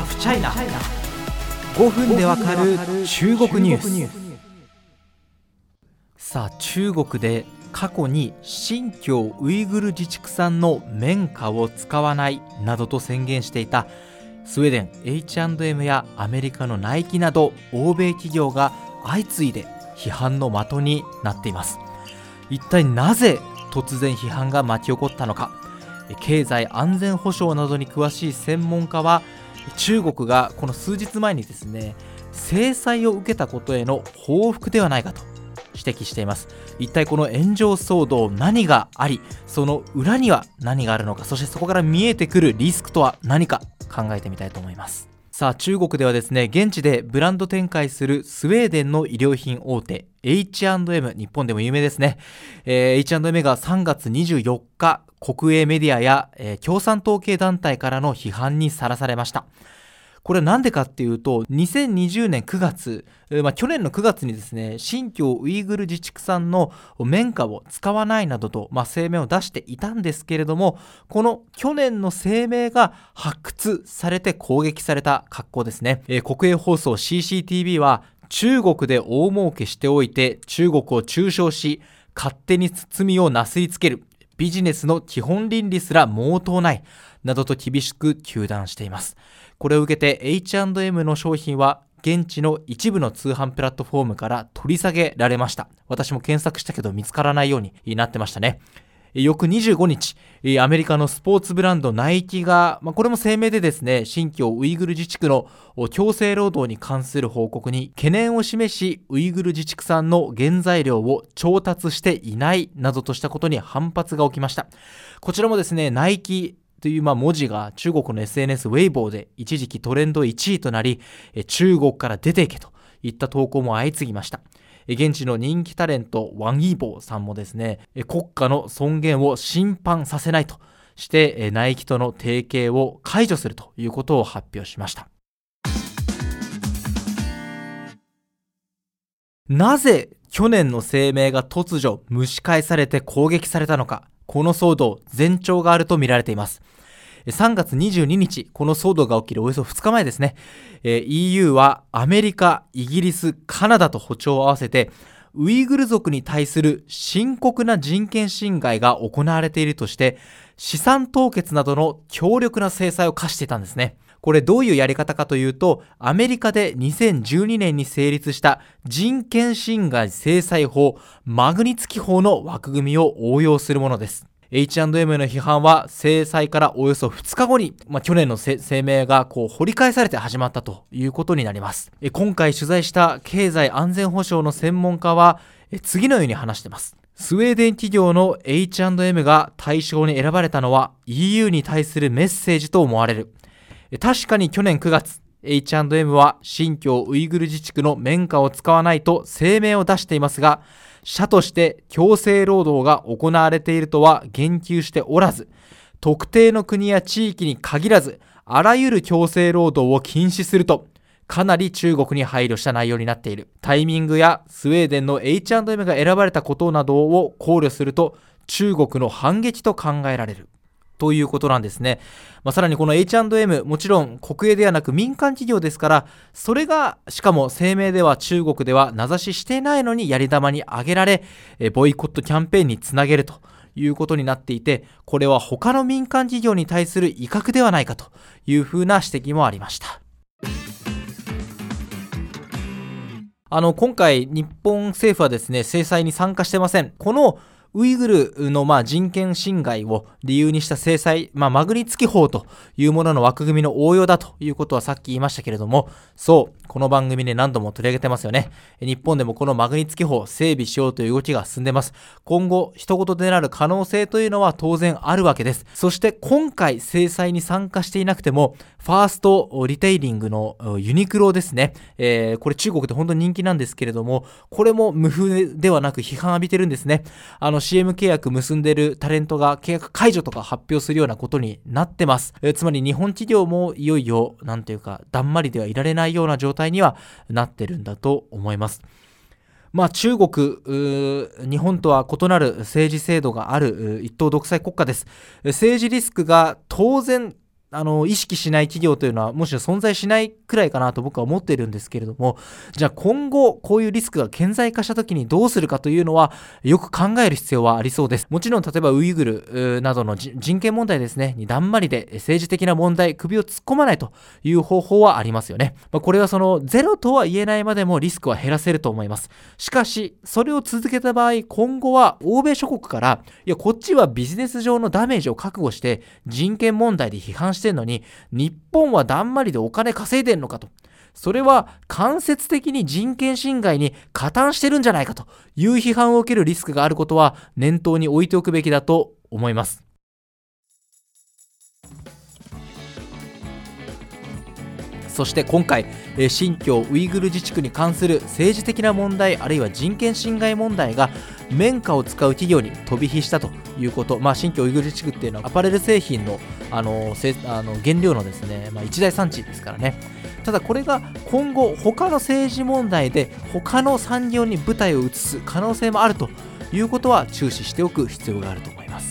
ハフチャイナ5分でわかる中国ニュース。さあ中国で過去に新疆ウイグル自治区産の綿花を使わないなどと宣言していたスウェーデン H&M やアメリカのナイキなど欧米企業が相次いで批判の的になっています。一体なぜ突然批判が巻き起こったのか。経済安全保障などに詳しい専門家は中国がこの数日前にですね制裁を受けたことへの報復ではないかと指摘しています。一体この炎上騒動何がありその裏には何があるのかそしてそこから見えてくるリスクとは何か考えてみたいと思います。さあ中国ではですね現地でブランド展開するスウェーデンの衣料品大手 H&M 日本でも有名ですね、えー、H&M が3月24日国営メディアや、えー、共産党系団体からの批判にさらされましたこれなんでかっていうと、2020年9月、まあ、去年の9月にですね、新疆ウイグル自治区産の綿花を使わないなどと、まあ、声明を出していたんですけれども、この去年の声明が発掘されて攻撃された格好ですね。えー、国営放送 CCTV は、中国で大儲けしておいて中国を中傷し、勝手に包みをなすりつける。ビジネスの基本倫理すら毛頭ない。などと厳しく糾弾しています。これを受けて H&M の商品は現地の一部の通販プラットフォームから取り下げられました。私も検索したけど見つからないようになってましたね。翌25日、アメリカのスポーツブランドナイキが、まあ、これも声明でですね、新疆ウイグル自治区の強制労働に関する報告に懸念を示し、ウイグル自治区産の原材料を調達していないなどとしたことに反発が起きました。こちらもですね、ナイキ、というまあ文字が中国の SNS ウェイボーで一時期トレンド1位となり、中国から出ていけといった投稿も相次ぎました。現地の人気タレントワン・イーボーさんもですね、国家の尊厳を侵犯させないとして、ナイキとの提携を解除するということを発表しました。なぜ去年の声明が突如蒸し返されて攻撃されたのか、この騒動、前兆があるとみられています。3月22日、この騒動が起きるおよそ2日前ですね、EU はアメリカ、イギリス、カナダと歩調を合わせて、ウイグル族に対する深刻な人権侵害が行われているとして、資産凍結などの強力な制裁を課していたんですね。これどういうやり方かというと、アメリカで2012年に成立した人権侵害制裁法、マグニツキ法の枠組みを応用するものです。H&M の批判は制裁からおよそ2日後に、まあ、去年の声明がこう掘り返されて始まったということになります。今回取材した経済安全保障の専門家は次のように話しています。スウェーデン企業の H&M が対象に選ばれたのは EU に対するメッセージと思われる。確かに去年9月、H&M は新疆ウイグル自治区の綿花を使わないと声明を出していますが、社として強制労働が行われているとは言及しておらず、特定の国や地域に限らず、あらゆる強制労働を禁止すると、かなり中国に配慮した内容になっている。タイミングやスウェーデンの H&M が選ばれたことなどを考慮すると、中国の反撃と考えられる。ということなんですね。まあ、さらにこの H&M、もちろん国営ではなく民間企業ですから、それが、しかも声明では中国では名指ししてないのにやり玉に挙げられ、ボイコットキャンペーンにつなげるということになっていて、これは他の民間企業に対する威嚇ではないかというふうな指摘もありました。あの、今回、日本政府はですね、制裁に参加してません。このウイグルのま人権侵害を理由にした制裁、まあ、マグニツキ法というものの枠組みの応用だということはさっき言いましたけれども、そう、この番組で何度も取り上げてますよね。日本でもこのマグニツキ法整備しようという動きが進んでます。今後、一言でなる可能性というのは当然あるわけです。そして今回制裁に参加していなくても、ファーストリテイリングのユニクロですね。えー、これ中国で本当に人気なんですけれども、これも無風ではなく批判浴びてるんですね。あの CM 契約結んでるタレントが契約解除とか発表するようなことになってます。えー、つまり日本企業もいよいよ、なんていうか、だんまりではいられないような状態態にはなってるんだと思います。まあ、中国、日本とは異なる政治制度がある一党独裁国家です。政治リスクが当然あの意識しない企業というのはむしろ存在しないくらいかなと僕は思っているんですけれどもじゃあ今後こういうリスクが顕在化した時にどうするかというのはよく考える必要はありそうです。もちろん例えばウイグルなどの人権問題ですねにだんまりで政治的な問題首を突っ込まないという方法はありますよね、まあ、これはそのゼロとは言えないまでもリスクは減らせると思います。しかしそれを続けた場合今後は欧米諸国からいやこっちはビジネス上のダメージを覚悟して人権問題で批判してんのに、日本はだんまりでお金稼いでんのかと。それは間接的に人権侵害に加担してるんじゃないかという批判を受けるリスクがあることは念頭に置いておくべきだと思います。そして今回、新疆ウイグル自治区に関する政治的な問題あるいは人権侵害問題が綿花を使う企業に飛び火したということ、まあ、新疆ウイグル地区っていうのはアパレル製品のあのあの原料のですね、まあ、一大産地ですからね。ただこれが今後他の政治問題で他の産業に舞台を移す可能性もあるということは注視しておく必要があると思います。